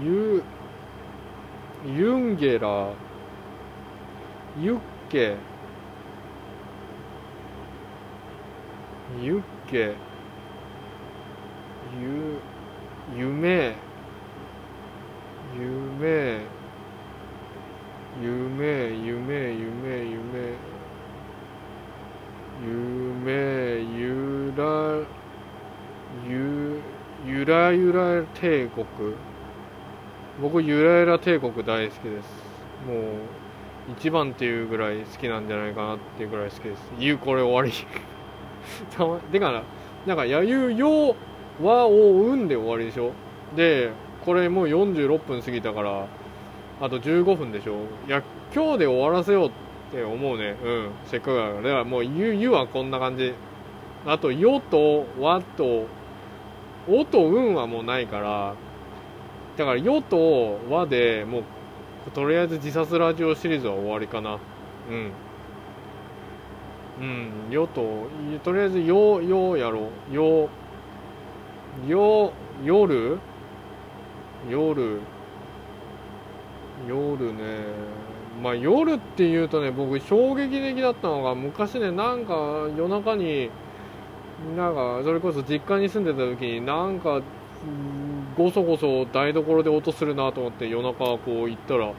ユユンゲラ。ユッケ。ユッケ。ゆ夢夢夢夢夢夢。夢ゆらゆゆらゆら帝国。僕ゆらゆら帝国大好きです。もう一番っていうぐらい好きなんじゃないかなっていうぐらい好きです。言うこれ終わり。てかなんかやゆよわをうんで終わりでしょ。でこれもう46分過ぎたからあと15分でしょ。いや今日で終わらせようって思うね。うん。せっかくだから。だからもう「ゆ」ゆはこんな感じ。あと「よ」と「わ」と「お」と「うん」はもうないから。だから「よ」と「わ」でもうとりあえず自殺ラジオシリーズは終わりかな。うん。うん、よと、とりあえずよ、よやろう。よ、よ、夜？夜、夜ね。まあ夜って言うとね、僕衝撃的だったのが、昔ね、なんか夜中に、なんか、それこそ実家に住んでた時に、なんか、ごそごそ台所で音するなと思って夜中こう行ったら、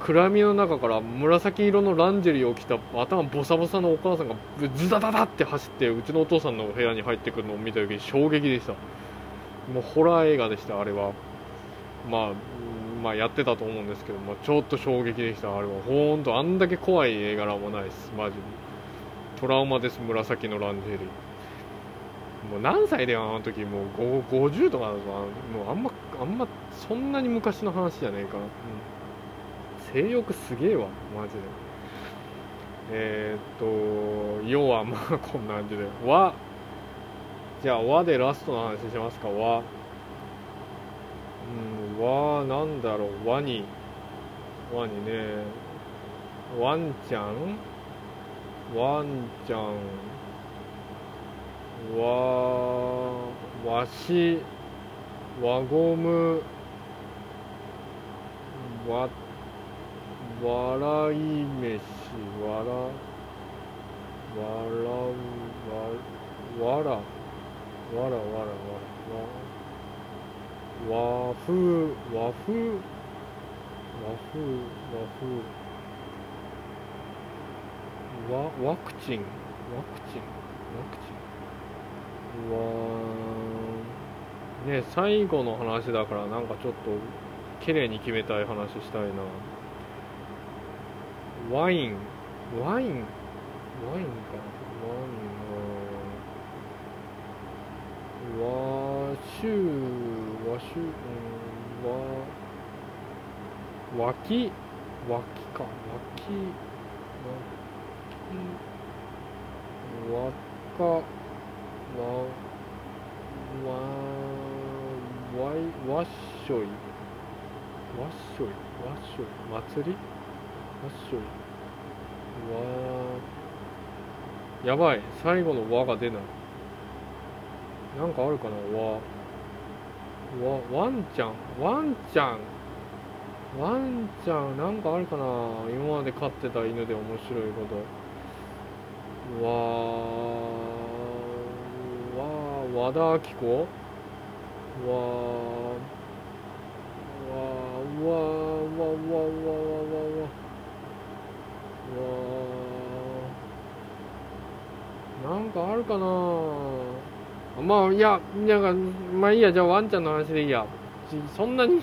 暗闇の中から紫色のランジェリーを着た頭ボサボサのお母さんがズダダダって走ってうちのお父さんの部屋に入ってくるのを見た時に衝撃でしたもうホラー映画でしたあれはまあまあやってたと思うんですけど、まあ、ちょっと衝撃でした。あれは。ほんとあんだけ怖い映画もないです。マジで。トラウマです。紫のランジェリー。もう何歳であの時。もう50とかだともうあんまあんまそんなに昔の話じゃねえかな、うん。性欲すげえわ。マジで。えー、っと要はまあこんな感じで。和。じゃあ和でラストの話しますか。和。うん和なんだろう。和に和にね。ワンちゃん？ワンちゃん。わわし。輪ゴム。わ笑い飯。わらわらわわらわら。わらわらわら。和風和風和風和風わワクチンワクチンワクチンわね最後の話だからなんかちょっと綺麗に決めたい話したいなワインワインワインかなワインは和州和州うん和脇脇か脇脇わかわわわいわっしょいわっしょいわっしょい祭りっしょいわやばい最後の「わ」が出ないなんかあるかな「わ」わワンちゃん？ワンちゃん？ワンちゃんなんかあるかな？今まで飼ってた犬で面白いこと。わわ和田アキ子？わわわわわわわわわ。なんかあるかな？まあいやなんかまあいいやじゃあワンちゃんの話でいいや。そんなに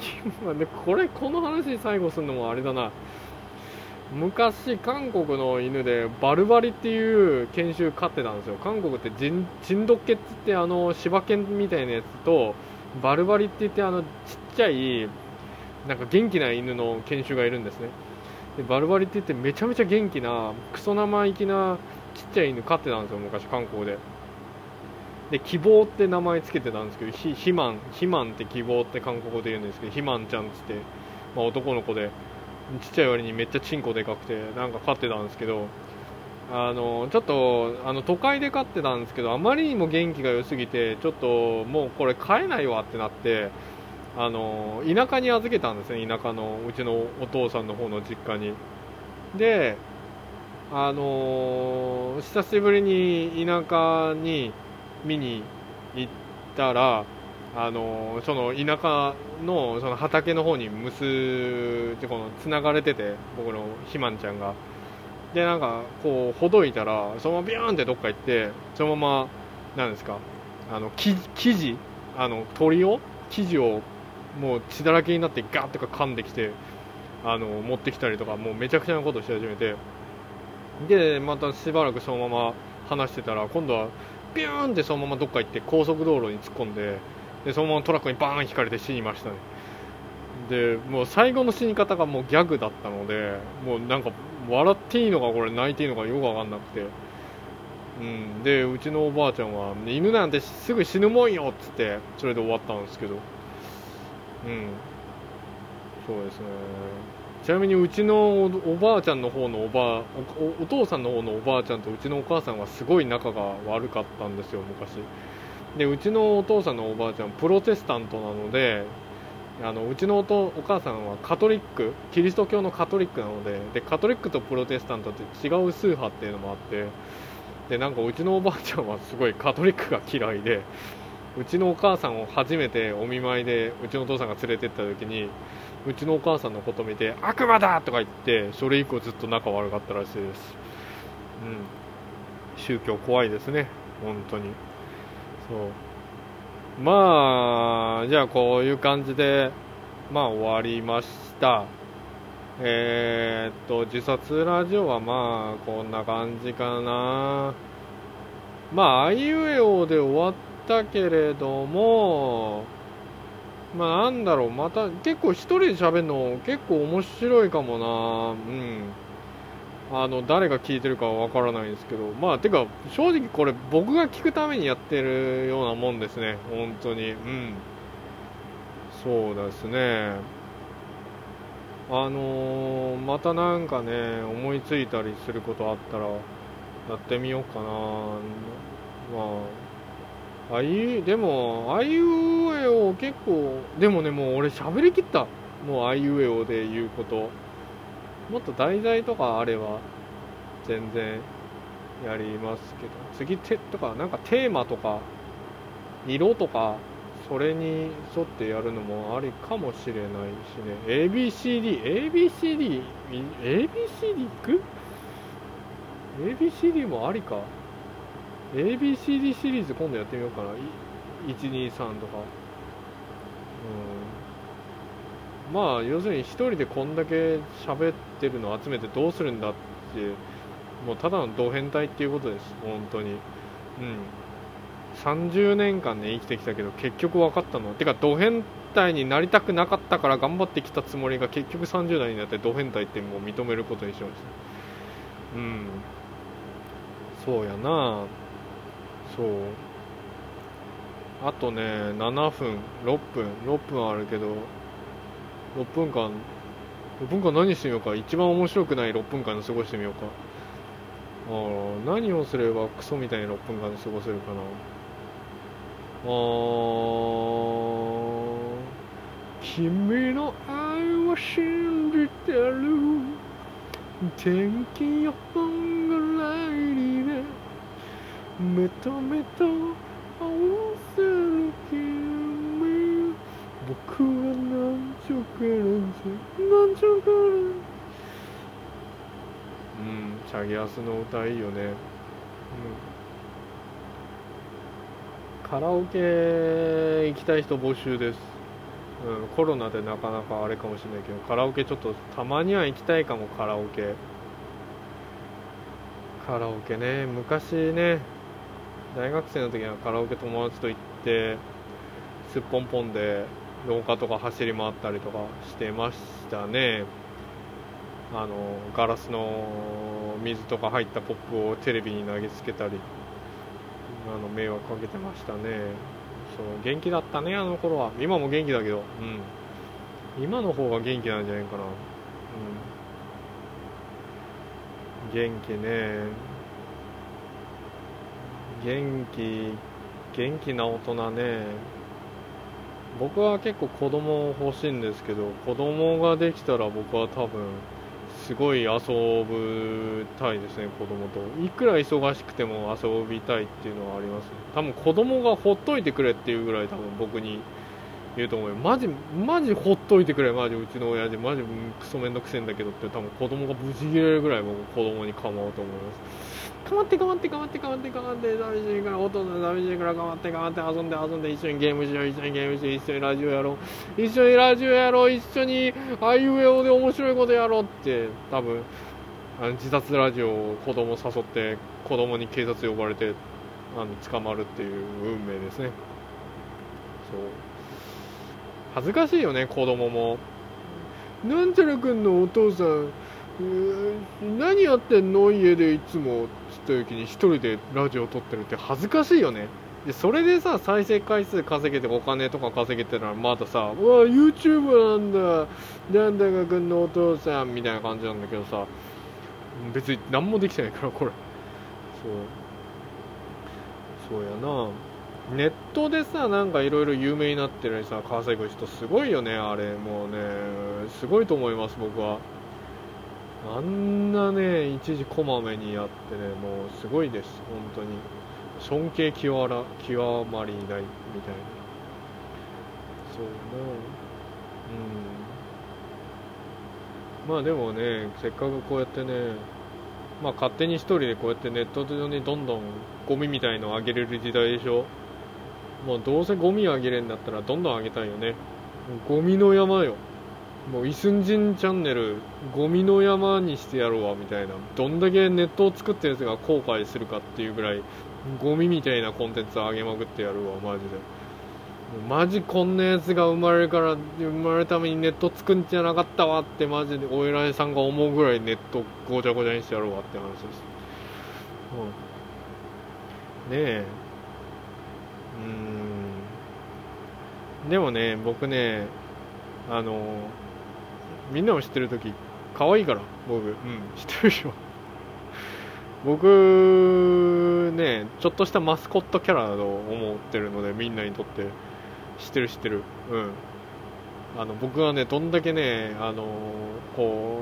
これこの話最後するのもあれだな。昔韓国の犬でバルバリっていう犬種飼ってたんですよ。韓国ってジンチンドッケっつってあの柴犬みたいなやつとバルバリって言ってあのちっちゃいなんか元気な犬の犬種がいるんですね。でバルバリって言ってめちゃめちゃ元気なクソ生意気なちっちゃい犬飼ってたんですよ昔観光で。で希望って名前つけてたんですけどひひまんって希望って韓国語で言うんですけどひまんちゃんっつって、まあ、男の子でちっちゃい割にめっちゃチンコでかくてなんか飼ってたんですけどあのちょっとあの都会で飼ってたんですけどあまりにも元気が良すぎてちょっともうこれ飼えないわってなってあの田舎に預けたんですね田舎のうちのお父さんの方の実家に。であの久しぶりに田舎に見に行ったらあのその田舎のその畑の方に結この繋がれてて僕のひまんちゃんが。でなんかこうほどいたらそのままビューンってどっか行ってそのままなんですかあの生地あの鳥を生地をもう血だらけになってガーッとか噛んできてあの持ってきたりとかもうめちゃくちゃなことし始めて。でまたしばらくそのまま話してたら今度はビューンってそのままどっか行って高速道路に突っ込んででそのままトラックにバーン引かれて死にましたね。でもう最後の死に方がもうギャグだったのでもうなんか笑っていいのかこれ泣いていいのかよく分かんなくて、うん、でうちのおばあちゃんは犬なんてすぐ死ぬもんよっつってそれで終わったんですけど。うん。そうですね。ちなみにうちのおばあちゃんの方のおばあお父さんの方のおばあちゃんとうちのお母さんはすごい仲が悪かったんですよ昔。でうちのお父さんのおばあちゃんプロテスタントなのであのうちのおお母さんはカトリックキリスト教のカトリックなのででカトリックとプロテスタントって違う宗派っていうのもあってでなんかうちのおばあちゃんはすごいカトリックが嫌いでうちのお母さんを初めてお見舞いでうちのお父さんが連れてった時にうちのお母さんのこと見て悪魔だとか言ってそれ以降ずっと仲悪かったらしいです、うん、宗教怖いですね。本当に。そう。まあじゃあこういう感じでまあ終わりました。えー、っと自殺ラジオはまあこんな感じかな。まああいうえおで終わったけれどもまあなんだろう、また結構一人で喋るの結構面白いかもなうん。あの、誰が聞いてるかはわからないんですけど、まあ、てか、正直これ僕が聞くためにやってるようなもんですね。本当に。うん。そうですね。あのー、またなんかね、思いついたりすることあったら、やってみようかな。まあ、あいうでもあいうえお結構でもねもう俺喋りきった。もうあいうえおで言うこと。もっと題材とかあれば全然やりますけど。次てとかなんかテーマとか色とかそれに沿ってやるのもありかもしれないしね。ABCD ABCD ABCD いく？ABCD もありか。ABCD シリーズ今度やってみようかな。123とか。うん。まあ要するに1人でこんだけ喋ってるのを集めてどうするんだってもうただのド変態っていうことです。本当に。うん。30年間ね生きてきたけど結局分かったのてかド変態になりたくなかったから頑張ってきたつもりが結局30代になってド変態ってもう認めることにしました。うん。そうやな。そう。あとね7分6分6分あるけど6分間6分間何してみようか？一番面白くない6分間過ごしてみようか。あ何をすればクソみたいに6分間過ごせるかな？あ君の愛を信じてる。天気予報が来にね目と目と合わせる君僕はなんちょかなんちょなんうんチャギアスの歌いいよね、うん、カラオケ行きたい人募集です。うん、コロナでなかなかあれかもしれないけどカラオケちょっとたまには行きたいかもカラオケ。カラオケね昔ね大学生の時はカラオケ友達と行ってすっぽんぽんで廊下とか走り回ったりとかしてましたね。あのガラスの水とか入ったコップをテレビに投げつけたりあの迷惑かけてましたね。そう元気だったねあの頃は。今も元気だけど。うん。今の方が元気なんじゃないかな。うん。元気ね。元気元気な大人ね僕は結構子供欲しいんですけど子供ができたら僕は多分すごい遊ぶたいですね、子供と。いくら忙しくても遊びたいっていうのはあります、ね、多分子供がほっといてくれっていうぐらい多分僕に言うと思うよ。マジ、マジほっといてくれ、マジうちの親父、マジクソめんどくせえんだけどって多分子供がブチ切れるぐらい僕子供に構うと思います。かまってかまってかまってかまってかまって寂しいからお父さん寂しいからかまってかまって遊んで遊んで一緒にゲームしよう一緒にゲームして一緒にラジオやろう一緒にラジオやろう一緒にあいうえおで面白いことやろうって多分あの自殺ラジオを子供誘って子供に警察呼ばれてあの捕まるっていう運命ですね。そう。恥ずかしいよね子供。もなんちゃらくんのお父さん。何やってんの？家でいつも。つった時に1人でラジオを撮ってるって恥ずかしいよね。でそれでさ再生回数稼げてお金とか稼げてたらまださうわ YouTube なんだ。なんだかくんのお父さんみたいな感じなんだけどさ。別に何もできてないからこれ。そう。そうやな。ネットでさなんかいろいろ有名になってるのにさ稼ぐ人すごいよねあれ。もうねすごいと思います僕は。あんなね、一時こまめにやってね、もうすごいです、本当に。尊敬極ら極まりないみたいな。そうね。うん。まあでもね、せっかくこうやってね、まあ勝手に一人でこうやってネット上にどんどんゴミみたいのをあげれる時代でしょ。もうどうせゴミあげれんだったらどんどんあげたいよね。ゴミの山よ。もうイスンジンチャンネルゴミの山にしてやろうわみたいな。どんだけネットを作ったやつが後悔するかっていうぐらいゴミみたいなコンテンツを上げまくってやるわマジで。マジこんなやつが生まれるから生まれるためにネット作んじゃなかったわってマジでお偉いさんが思うぐらいネットごちゃごちゃにしてやろうわって話です、うん、ねえ。うん。でもね僕ねあのみんなも知ってる時可愛いから僕。うん。知ってるでしょ僕ねちょっとしたマスコットキャラだと思ってるのでみんなにとって。知ってる知ってる。うん。あの僕はねどんだけねあのこ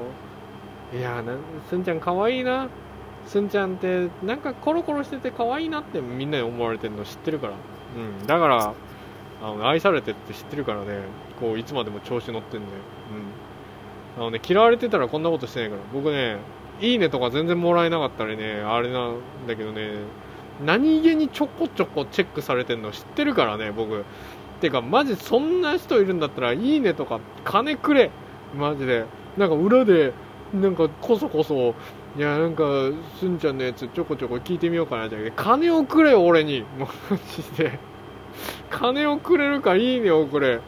ういやなすんちゃん可愛いな。すんちゃんってなんかコロコロしてて可愛いなってみんなに思われてるの知ってるから。うん。だからあの愛されてって知ってるからね。こういつまでも調子乗ってんだようんあのね、嫌われてたらこんなことしてないから。僕ね、いいねとか全然もらえなかったりね、あれなんだけどね、何気にちょこちょこチェックされてんの知ってるからね、僕。てか、マジそんな人いるんだったら、いいねとか金くれマジで。なんか裏で、なんかこそこそ、いや、なんか、すんちゃんのやつちょこちょこ聞いてみようかなじゃな金をくれ、俺に。マジで。金をくれるか、いいねをくれ。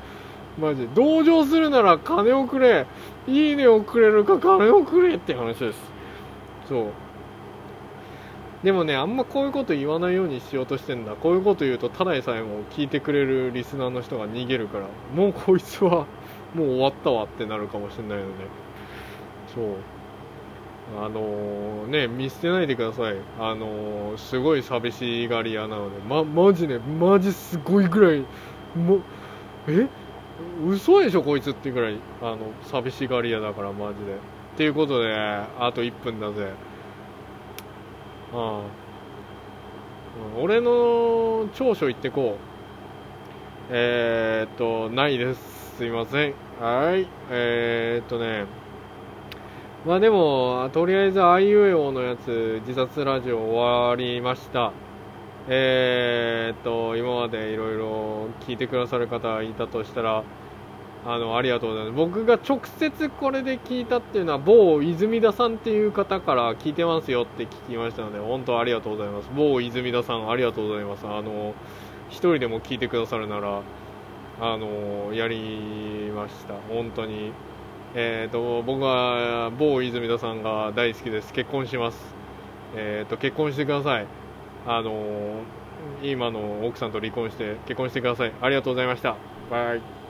マジ同情するなら金をくれいいねをくれるか金をくれって話です。そう。でもねあんまこういうこと言わないようにしようとしてんだ。こういうこと言うとただでさえも聞いてくれるリスナーの人が逃げるから。もうこいつはもう終わったわってなるかもしれないので。そう。あのー、ね見捨てないでください。あのー、すごい寂しがり屋なので。まマジねマジすごいぐらい。もえ？嘘でしょこいつっていうぐらいあの寂しがり屋だからマジで。っていうことであと1分だぜ。ああ俺の長所言ってこう。えー、っとないです。すいません。はい。えー、っとね。まあでもとりあえずあいうえおのやつ自殺ラジオ終わりました。えー、っと、今までいろいろ聞いてくださる方いたとしたら、あの、ありがとうございます。僕が直接これで聞いたっていうのは、某泉田さんっていう方から聞いてますよって聞きましたので、本当ありがとうございます。某泉田さん、ありがとうございます。あの、一人でも聞いてくださるなら、あの、やりました。本当に。えーと、僕は某泉田さんが大好きです結婚します、えーと、結婚してくださいあの、今の奥さんと離婚して結婚してください。ありがとうございました。バイ。